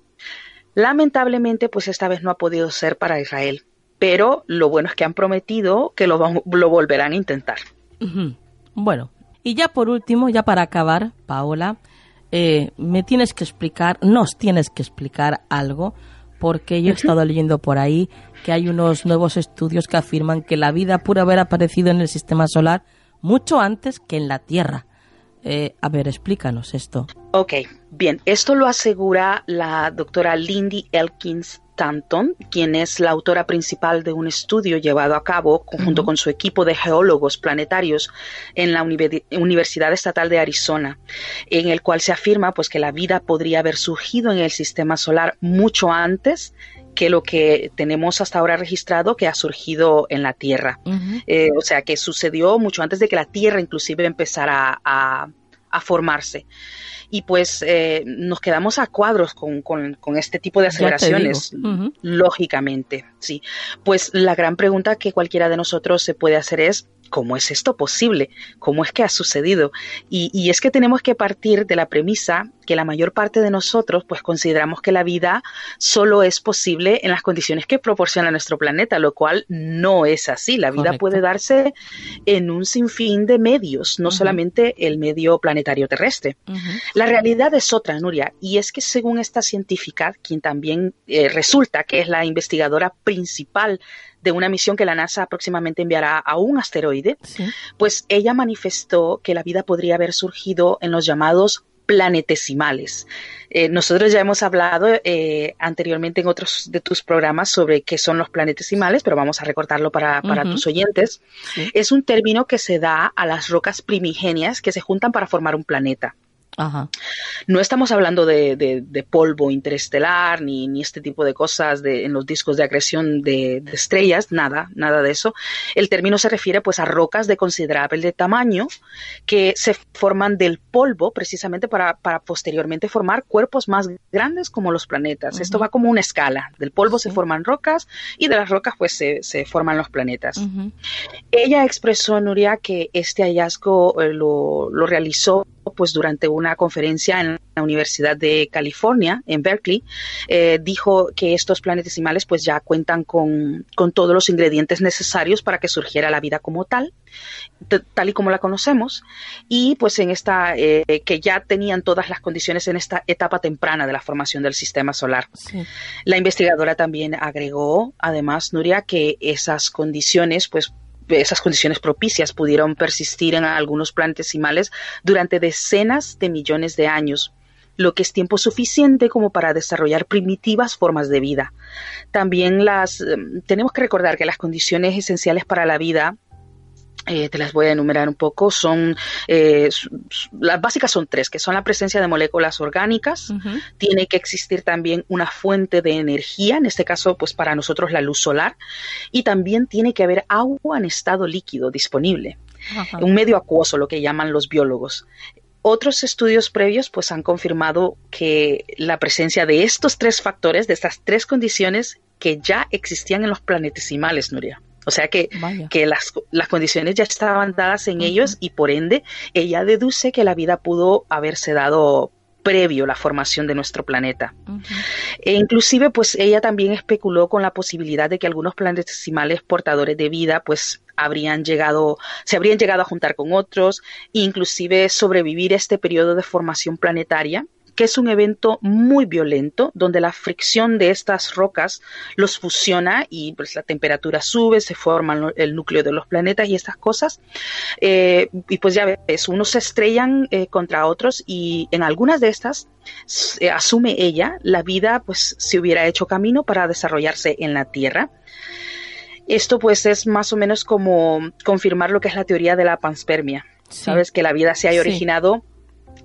Lamentablemente, pues esta vez no ha podido ser para Israel, pero lo bueno es que han prometido que lo, lo volverán a intentar. Bueno, y ya por último, ya para acabar, Paola, eh, me tienes que explicar, nos tienes que explicar algo, porque yo he estado leyendo por ahí que hay unos nuevos estudios que afirman que la vida pudo haber aparecido en el sistema solar mucho antes que en la Tierra. Eh, a ver, explícanos esto. Ok, bien, esto lo asegura la doctora Lindy Elkins Stanton, quien es la autora principal de un estudio llevado a cabo junto con su equipo de geólogos planetarios en la Universidad Estatal de Arizona, en el cual se afirma pues que la vida podría haber surgido en el sistema solar mucho antes que lo que tenemos hasta ahora registrado que ha surgido en la Tierra. Eh, o sea, que sucedió mucho antes de que la Tierra inclusive empezara a, a formarse. Y pues eh, nos quedamos a cuadros con, con, este tipo de aceleraciones, lógicamente, sí. Pues la gran pregunta que cualquiera de nosotros se puede hacer es, ¿cómo es esto posible? ¿Cómo es que ha sucedido? Y, y, es que tenemos que partir de la premisa que la mayor parte de nosotros pues consideramos que la vida solo es posible en las condiciones que proporciona nuestro planeta, lo cual no es así. La vida puede darse en un sinfín de medios, no solamente el medio planetario terrestre. La realidad es otra, Nuria, y es que según esta científica, quien también eh, resulta que es la investigadora principal de una misión que la NASA próximamente enviará a un asteroide, pues ella manifestó que la vida podría haber surgido en los llamados planetesimales. Eh, nosotros ya hemos hablado eh, anteriormente en otros de tus programas sobre qué son los planetesimales, pero vamos a recortarlo para, tus oyentes. Es un término que se da a las rocas primigenias que se juntan para formar un planeta. No estamos hablando de, polvo interestelar ni, ni, este tipo de cosas de, en los discos de acreción de, estrellas, nada, nada de eso. El término se refiere pues a rocas de considerable tamaño que se forman del polvo precisamente para, posteriormente formar cuerpos más grandes como los planetas. Esto va como una escala. Del polvo se forman rocas y de las rocas pues se, forman los planetas. Ella expresó, Nuria, que este hallazgo eh, lo, lo realizó pues durante una conferencia en la Universidad de California, en Berkeley, eh, dijo que estos planetesimales pues ya cuentan con, todos los ingredientes necesarios para que surgiera la vida como tal, tal y como la conocemos, y pues en esta, eh, que ya tenían todas las condiciones en esta etapa temprana de la formación del sistema solar. La investigadora también agregó, además, Nuria, que esas condiciones pues esas condiciones propicias pudieron persistir en algunos planetesimales durante decenas de millones de años lo que es tiempo suficiente como para desarrollar primitivas formas de vida. También las em, tenemos que recordar que las condiciones esenciales para la vida eh, te las voy a enumerar un poco. Son eh, las básicas son tres, que son la presencia de moléculas orgánicas. Tiene que existir también una fuente de energía, en este caso, pues para nosotros la luz solar, y también tiene que haber agua en estado líquido disponible, un medio acuoso, lo que llaman los biólogos. Otros estudios previos pues han confirmado que la presencia de estos tres factores, de estas tres condiciones que ya existían en los planetesimales, Nuria. O sea que, que las, las, condiciones ya estaban dadas en ellos y por ende ella deduce que la vida pudo haberse dado previo la formación de nuestro planeta. E inclusive, pues ella también especuló con la posibilidad de que algunos planetesimales portadores de vida, pues habrían llegado, se habrían llegado a juntar con otros, e inclusive sobrevivir este periodo de formación planetaria que es un evento muy violento donde la fricción de estas rocas los fusiona y pues la temperatura sube, se forma el núcleo de los planetas y estas cosas. Eh, y pues ya ves, unos se estrellan eh, contra otros y en algunas de estas eh, asume ella la vida pues se hubiera hecho camino para desarrollarse en la Tierra. Esto pues es más o menos como confirmar lo que es la teoría de la panspermia. Sabes que la vida se haya originado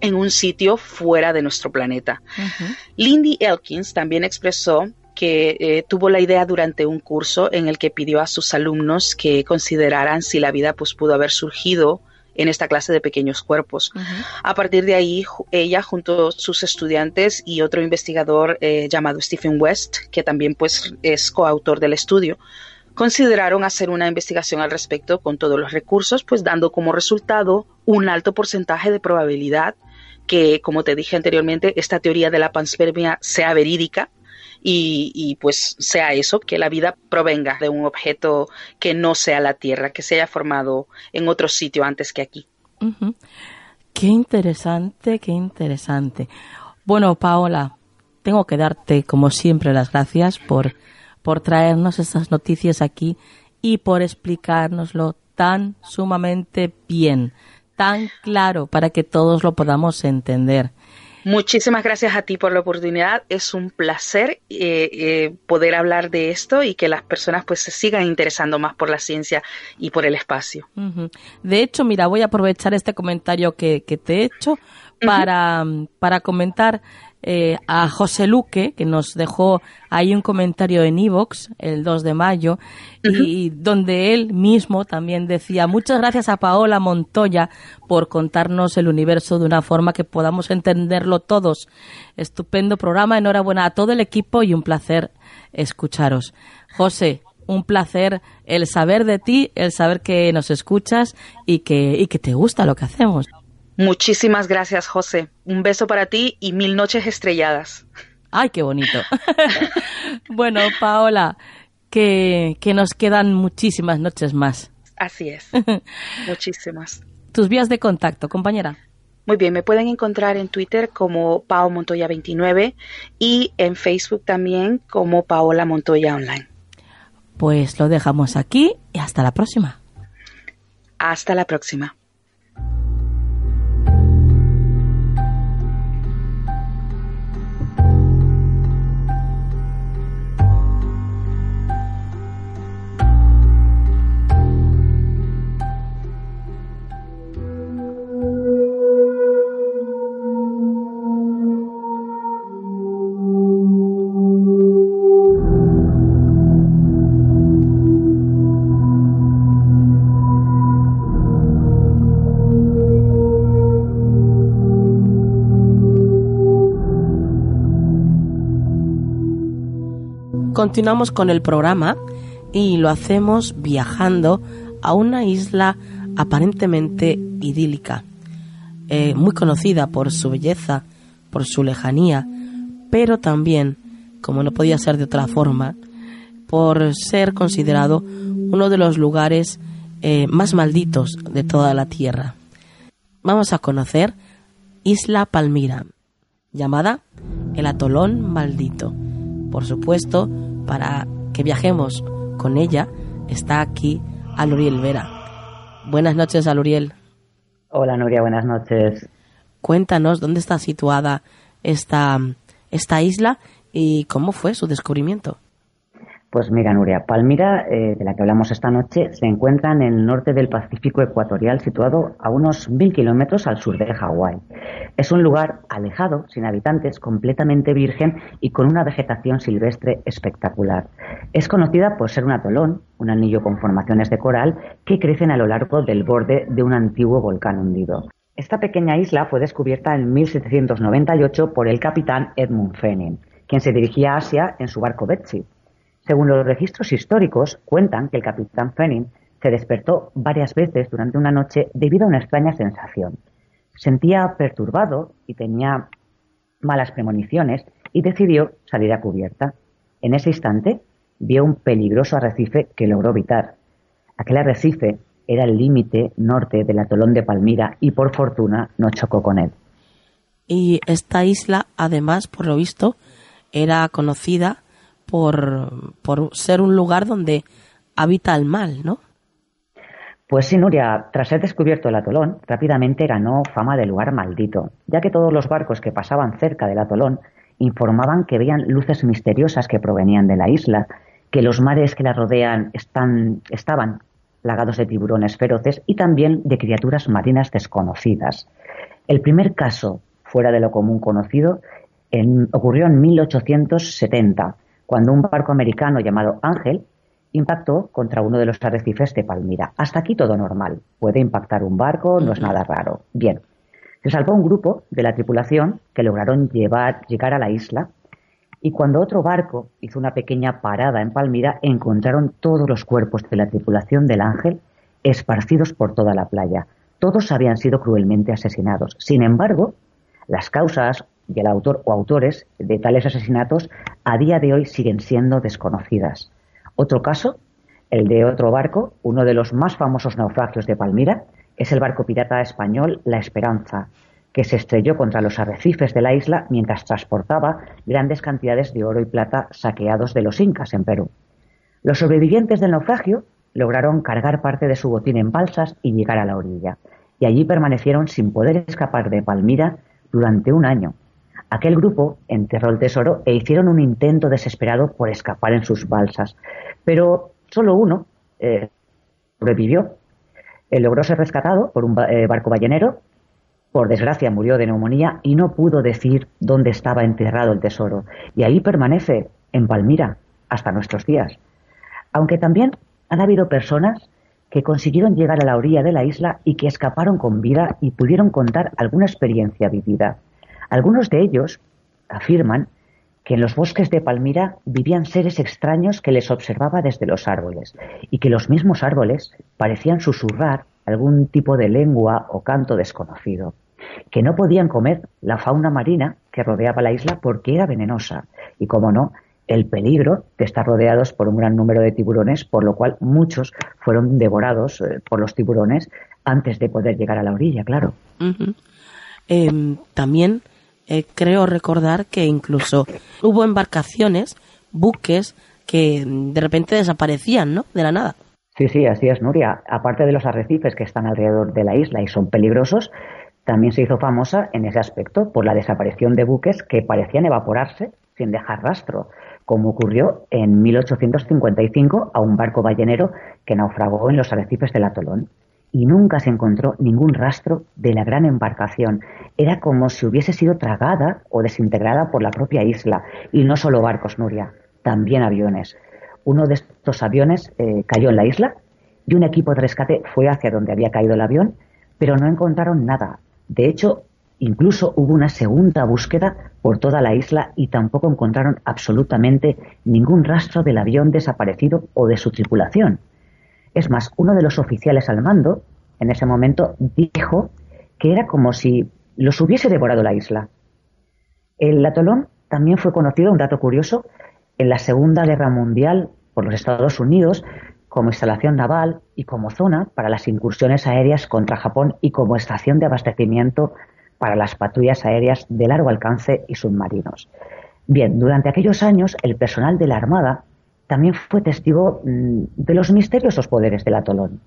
en un sitio fuera de nuestro planeta. Lindy Elkins también expresó que eh, tuvo la idea durante un curso en el que pidió a sus alumnos que consideraran si la vida pues, pudo haber surgido en esta clase de pequeños cuerpos. A partir de ahí, ella junto a sus estudiantes y otro investigador eh, llamado Stephen West, que también pues es coautor del estudio, consideraron hacer una investigación al respecto con todos los recursos, pues dando como resultado un alto porcentaje de probabilidad que, como te dije anteriormente, esta teoría de la panspermia sea verídica y, pues sea eso, que la vida provenga de un objeto que no sea la Tierra, que se haya formado en otro sitio antes que aquí. Qué interesante, qué interesante. Bueno, Paola, tengo que darte, como siempre, las gracias por, por traernos estas noticias aquí y por explicárnoslo tan sumamente bien tan claro para que todos lo podamos entender. Muchísimas gracias a ti por la oportunidad. Es un placer eh, eh, poder hablar de esto y que las personas pues se sigan interesando más por la ciencia y por el espacio. De hecho, mira, voy a aprovechar este comentario que, te he hecho para, para comentar eh, a José Luque, que nos dejó ahí un comentario en Evox el 2 de mayo, y donde él mismo también decía, muchas gracias a Paola Montoya por contarnos el universo de una forma que podamos entenderlo todos. Estupendo programa, enhorabuena a todo el equipo y un placer escucharos. José, un placer el saber de ti, el saber que nos escuchas y que, y que te gusta lo que hacemos. Muchísimas gracias, José. Un beso para ti y mil noches estrelladas. Ay, qué bonito. (laughs) bueno, Paola, que, que nos quedan muchísimas noches más. Así es. (laughs) Muchísimas. Tus vías de contacto, compañera. Muy bien, me pueden encontrar en Twitter como Pao Montoya 29 y en Facebook también como Paola Montoya Online. Pues lo dejamos aquí y hasta la próxima. Hasta la próxima. Continuamos con el programa y lo hacemos viajando a una isla aparentemente idílica, eh, muy conocida por su belleza, por su lejanía, pero también, como no podía ser de otra forma, por ser considerado uno de los lugares eh, más malditos de toda la Tierra. Vamos a conocer Isla Palmira, llamada el Atolón Maldito. Por supuesto, para que viajemos con ella, está aquí Aluriel Vera. Buenas noches, Aluriel. Hola, Nuria, buenas noches. Cuéntanos dónde está situada esta, esta isla y cómo fue su descubrimiento. Pues mira, Nuria, Palmira, eh, de la que hablamos esta noche, se encuentra en el norte del Pacífico ecuatorial, situado a unos mil kilómetros al sur de Hawái. Es un lugar alejado, sin habitantes, completamente virgen y con una vegetación silvestre espectacular. Es conocida por ser un atolón, un anillo con formaciones de coral que crecen a lo largo del borde de un antiguo volcán hundido. Esta pequeña isla fue descubierta en 1798 por el capitán Edmund Fenning, quien se dirigía a Asia en su barco Betsy según los registros históricos, cuentan que el capitán Fenning se despertó varias veces durante una noche debido a una extraña sensación. Sentía perturbado y tenía malas premoniciones y decidió salir a cubierta. En ese instante vio un peligroso arrecife que logró evitar. Aquel arrecife era el límite norte del atolón de Palmira y por fortuna no chocó con él. Y esta isla, además, por lo visto, era conocida por, por ser un lugar donde habita el mal, ¿no? Pues sí, Nuria, tras ser descubierto el atolón, rápidamente ganó fama de lugar maldito, ya que todos los barcos que pasaban cerca del atolón informaban que veían luces misteriosas que provenían de la isla, que los mares que la rodean están, estaban plagados de tiburones feroces y también de criaturas marinas desconocidas. El primer caso fuera de lo común conocido ocurrió en 1870, cuando un barco americano llamado Ángel impactó contra uno de los arrecifes de Palmira. Hasta aquí todo normal. Puede impactar un barco, no es nada raro. Bien. Se salvó un grupo de la tripulación que lograron llevar, llegar a la isla y cuando otro barco hizo una pequeña parada en Palmira, encontraron todos los cuerpos de la tripulación del Ángel esparcidos por toda la playa. Todos habían sido cruelmente asesinados. Sin embargo, las causas y el autor o autores de tales asesinatos a día de hoy siguen siendo desconocidas. Otro caso, el de otro barco, uno de los más famosos naufragios de Palmira, es el barco pirata español La Esperanza, que se estrelló contra los arrecifes de la isla mientras transportaba grandes cantidades de oro y plata saqueados de los incas en Perú. Los sobrevivientes del naufragio lograron cargar parte de su botín en balsas y llegar a la orilla, y allí permanecieron sin poder escapar de Palmira durante un año, Aquel grupo enterró el tesoro e hicieron un intento desesperado por escapar en sus balsas, pero solo uno eh, sobrevivió. Logró ser rescatado por un eh, barco ballenero, por desgracia murió de neumonía y no pudo decir dónde estaba enterrado el tesoro, y ahí permanece, en Palmira, hasta nuestros días. Aunque también han habido personas que consiguieron llegar a la orilla de la isla y que escaparon con vida y pudieron contar alguna experiencia vivida. Algunos de ellos afirman que en los bosques de Palmira vivían seres extraños que les observaba desde los árboles y que los mismos árboles parecían susurrar algún tipo de lengua o canto desconocido, que no podían comer la fauna marina que rodeaba la isla porque era venenosa y, como no, el peligro de estar rodeados por un gran número de tiburones, por lo cual muchos fueron devorados eh, por los tiburones antes de poder llegar a la orilla, claro. Em, también eh, creo recordar que incluso hubo embarcaciones, buques, que de repente desaparecían, ¿no? De la nada. Sí, sí, así es, Nuria. Aparte de los arrecifes que están alrededor de la isla y son peligrosos, también se hizo famosa en ese aspecto por la desaparición de buques que parecían evaporarse sin dejar rastro, como ocurrió en 1855 a un barco ballenero que naufragó en los arrecifes del atolón y nunca se encontró ningún rastro de la gran embarcación. Era como si hubiese sido tragada o desintegrada por la propia isla. Y no solo barcos, Nuria, también aviones. Uno de estos aviones eh, cayó en la isla y un equipo de rescate fue hacia donde había caído el avión, pero no encontraron nada. De hecho, incluso hubo una segunda búsqueda por toda la isla y tampoco encontraron absolutamente ningún rastro del avión desaparecido o de su tripulación. Es más, uno de los oficiales al mando, en ese momento, dijo que era como si los hubiese devorado la isla. El atolón también fue conocido, un dato curioso, en la Segunda Guerra Mundial por los Estados Unidos como instalación naval y como zona para las incursiones aéreas contra Japón y como estación de abastecimiento para las patrullas aéreas de largo alcance y submarinos. Bien, durante aquellos años el personal de la Armada también fue testigo mm, de los misteriosos poderes del atolón.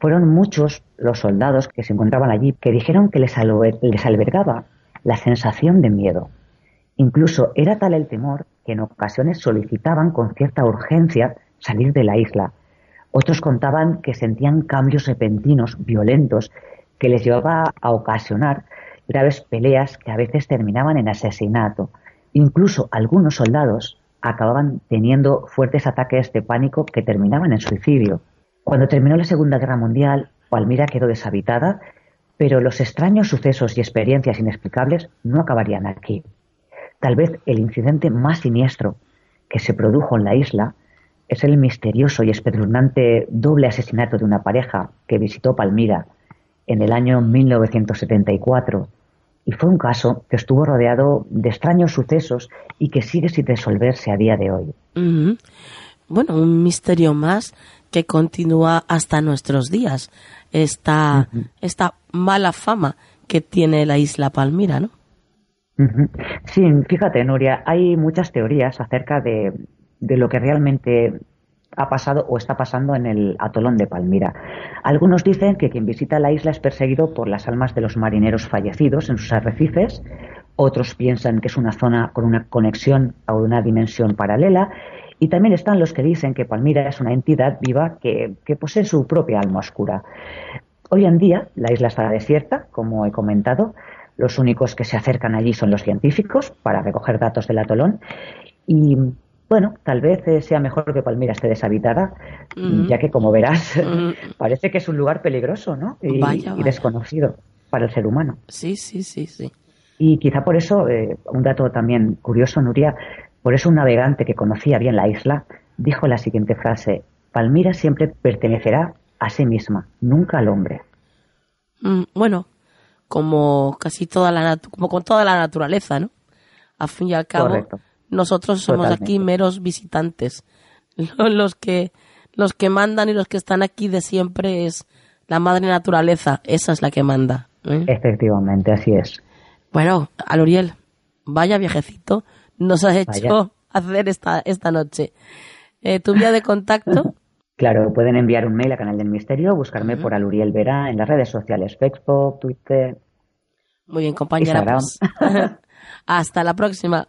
Fueron muchos los soldados que se encontraban allí que dijeron que les, albergaba la sensación de miedo. Incluso era tal el temor que en ocasiones solicitaban con cierta urgencia salir de la isla. Otros contaban que sentían cambios repentinos, violentos, que les llevaba a ocasionar graves peleas que a veces terminaban en asesinato. Incluso algunos soldados acababan teniendo fuertes ataques de pánico que terminaban en suicidio. Cuando terminó la Segunda Guerra Mundial, Palmira quedó deshabitada, pero los extraños sucesos y experiencias inexplicables no acabarían aquí. Tal vez el incidente más siniestro que se produjo en la isla es el misterioso y espeluznante doble asesinato de una pareja que visitó Palmira en el año 1974 y fue un caso que estuvo rodeado de extraños sucesos y que sigue sin resolverse a día de hoy. Bueno, un misterio más que continúa hasta nuestros días. Esta, esta mala fama que tiene la isla Palmira, ¿no? Sí, fíjate, Nuria, hay muchas teorías acerca de, de lo que realmente ha pasado o está pasando en el atolón de Palmira. Algunos dicen que quien visita la isla es perseguido por las almas de los marineros fallecidos en sus arrecifes, otros piensan que es una zona con una conexión a una dimensión paralela, y también están los que dicen que Palmira es una entidad viva que, que posee su propia alma oscura. Hoy en día la isla está desierta, como he comentado, los únicos que se acercan allí son los científicos para recoger datos del atolón y bueno, tal vez eh, sea mejor que Palmira esté deshabitada, ya que como verás, (laughs) parece que es un lugar peligroso, ¿no? Y, desconocido para el ser humano. Sí, sí, sí, sí. Y quizá por eso, eh, un dato también curioso, Nuria, por eso un navegante que conocía bien la isla dijo la siguiente frase, Palmira siempre pertenecerá a sí misma, nunca al hombre. Mm, bueno, como casi toda la como con toda la naturaleza, ¿no? A fin y al cabo, nosotros somos aquí meros visitantes. (laughs) Los que los que mandan y los que están aquí de siempre es la madre naturaleza, esa es la que manda. ¿eh? Efectivamente, así es. Bueno, Aluriel, vaya viajecito nos has hecho (laughs) hacer esta, esta noche. Eh, ¿Tu vía de contacto? (laughs) Claro, pueden enviar un mail a Canal del Misterio, buscarme por Aluriel Vera en las redes sociales, Facebook, Twitter. Muy bien, compañera. Pues. Hasta la próxima.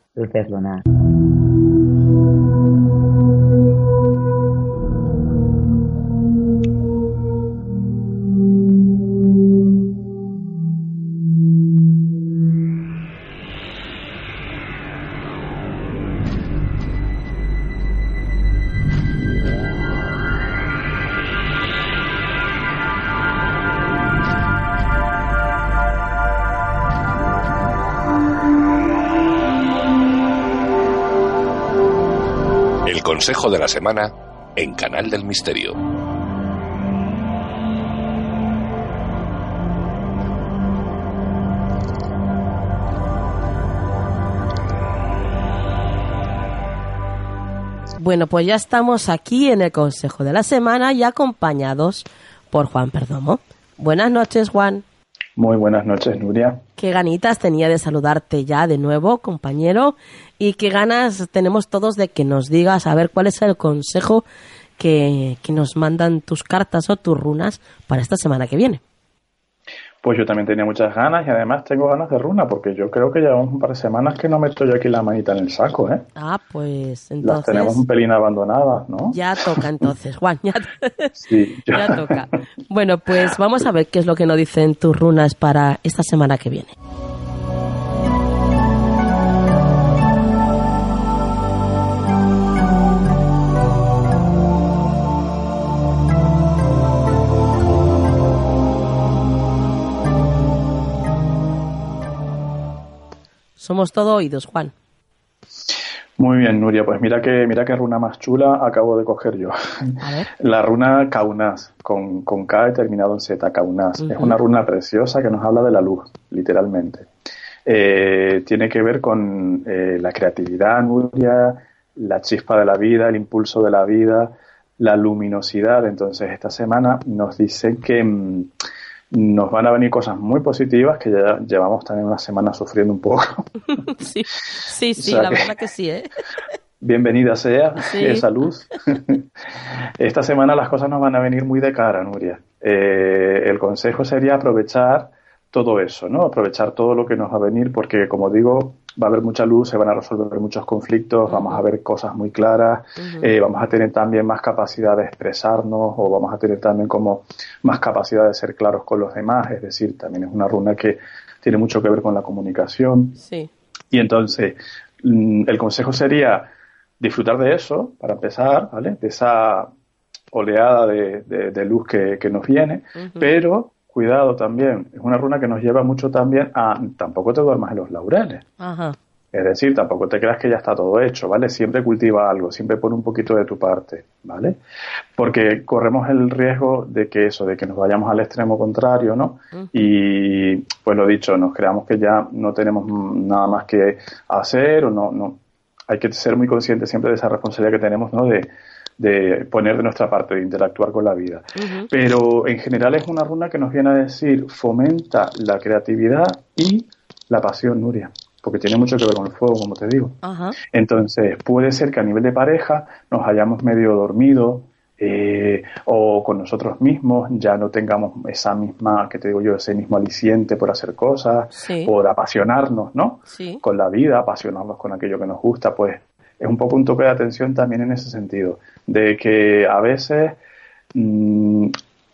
Consejo de la Semana en Canal del Misterio. Bueno, pues ya estamos aquí en el Consejo de la Semana y acompañados por Juan Perdomo. Buenas noches, Juan. Muy buenas noches, Nuria. Qué ganitas tenía de saludarte ya de nuevo, compañero, y qué ganas tenemos todos de que nos digas a ver cuál es el consejo que, que nos mandan tus cartas o tus runas para esta semana que viene. Pues yo también tenía muchas ganas y además tengo ganas de runa porque yo creo que llevamos un par de semanas que no meto yo aquí la manita en el saco, ¿eh? Ah, pues entonces... Las tenemos un pelín abandonadas, ¿no? Ya toca entonces, Juan, ya, (laughs) (laughs) sí, ya toca. Bueno, pues vamos a ver qué es lo que nos dicen tus runas para esta semana que viene. Somos todo oídos, Juan. Muy bien, Nuria, pues mira que mira qué runa más chula acabo de coger yo. La runa Kaunas, con, con K terminado en Z, Kaunas. Es una runa preciosa que nos habla de la luz, literalmente. Eh, tiene que ver con eh, la creatividad, Nuria, la chispa de la vida, el impulso de la vida, la luminosidad. Entonces, esta semana nos dice que mm, nos van a venir cosas muy positivas que ya llevamos también una semana sufriendo un poco. (laughs) sí, sí, sí la verdad que sí, ¿eh? (laughs) Bienvenida sea esa luz. (laughs) Esta semana las cosas nos van a venir muy de cara, Nuria. Eh, el consejo sería aprovechar todo eso, ¿no? Aprovechar todo lo que nos va a venir porque, como digo, va a haber mucha luz, se van a resolver muchos conflictos, vamos a ver cosas muy claras, eh, vamos a tener también más capacidad de expresarnos o vamos a tener también como más capacidad de ser claros con los demás, es decir, también es una runa que tiene mucho que ver con la comunicación. Sí. Y entonces, mm, el consejo sería disfrutar de eso, para empezar, ¿vale? De esa oleada de, luz que, nos viene, pero cuidado también, es una runa que nos lleva mucho también a tampoco te duermas en los laureles. Es decir, tampoco te creas que ya está todo hecho, ¿vale? Siempre cultiva algo, siempre pone un poquito de tu parte, ¿vale? Porque corremos el riesgo de que eso, de que nos vayamos al extremo contrario, ¿no? Y, pues lo dicho, nos creamos que ya no tenemos nada más que hacer o no, no. Hay que ser muy conscientes siempre de esa responsabilidad que tenemos, ¿no? De, de poner de nuestra parte, de interactuar con la vida. Pero en general es una runa que nos viene a decir fomenta la creatividad y la pasión, Nuria, porque tiene mucho que ver con el fuego, como te digo. Entonces, puede ser que a nivel de pareja nos hayamos medio dormido, eh, o con nosotros mismos ya no tengamos esa misma, que te digo yo, ese mismo aliciente por hacer cosas, por apasionarnos, ¿no? Con la vida, apasionarnos con aquello que nos gusta, pues es un poco un toque de atención también en ese sentido, de que a veces mm,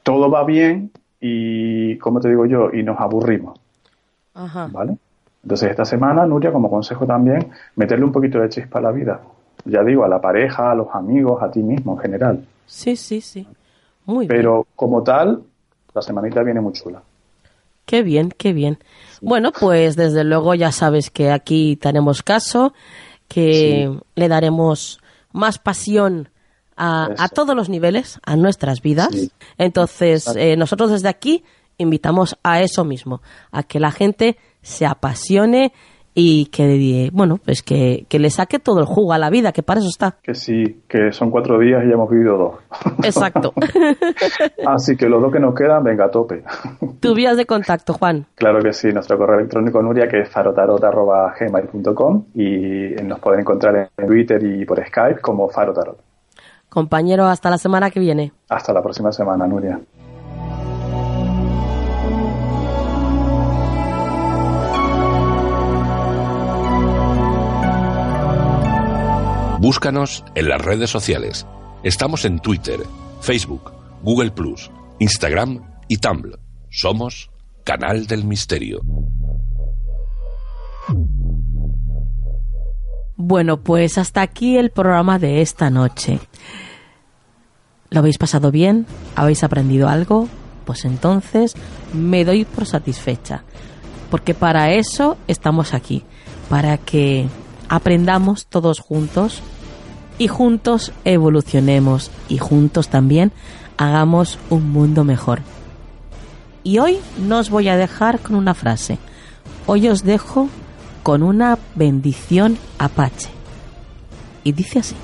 todo va bien y, como te digo yo, y nos aburrimos. ¿Vale? Entonces esta semana, Nuria, como consejo también, meterle un poquito de chispa a la vida. Ya digo, a la pareja, a los amigos, a ti mismo en general. Sí, sí, sí. Muy Pero como tal, la semanita viene muy chula. Qué bien, qué bien. Bueno, pues desde luego ya sabes que aquí tenemos caso que le daremos más pasión a, a, todos los niveles, a nuestras vidas. Entonces, eh, nosotros desde aquí invitamos a eso mismo, a que la gente se apasione y que, bueno, pues que, le saque todo el jugo a la vida, que para eso está. Que sí, que son cuatro días y ya hemos vivido dos. Exacto. (laughs) Así que los dos que nos quedan, venga a tope. ¿Tu vías de contacto, Juan? Claro que sí, nuestro correo electrónico Nuria, que es farotarot.gmail.com y nos pueden encontrar en Twitter y por Skype como farotarot. Compañero, hasta la semana que viene. Hasta la próxima semana, Nuria. Búscanos en las redes sociales. Estamos en Twitter, Facebook, Google Instagram y Tumblr. Somos Canal del Misterio. Bueno, pues hasta aquí el programa de esta noche. ¿Lo habéis pasado bien? ¿Habéis aprendido algo? Pues entonces me doy por satisfecha. Porque para eso estamos aquí. Para que aprendamos todos juntos y juntos evolucionemos y juntos también hagamos un mundo mejor. Y hoy no os voy a dejar con una frase, hoy os dejo con una bendición apache. Y dice así.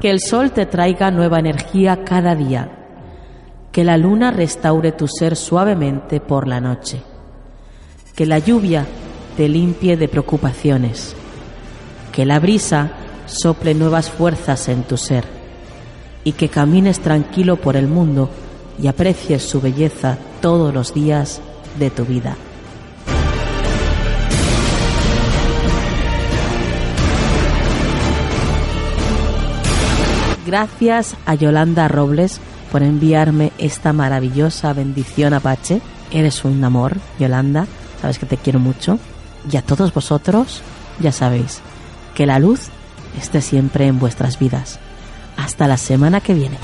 Que el sol te traiga nueva energía cada día. Que la luna restaure tu ser suavemente por la noche. Que la lluvia te limpie de preocupaciones, que la brisa sople nuevas fuerzas en tu ser y que camines tranquilo por el mundo y aprecies su belleza todos los días de tu vida. Gracias a Yolanda Robles por enviarme esta maravillosa bendición Apache. Eres un amor, Yolanda. Sabes que te quiero mucho. Y a todos vosotros, ya sabéis, que la luz esté siempre en vuestras vidas. Hasta la semana que viene.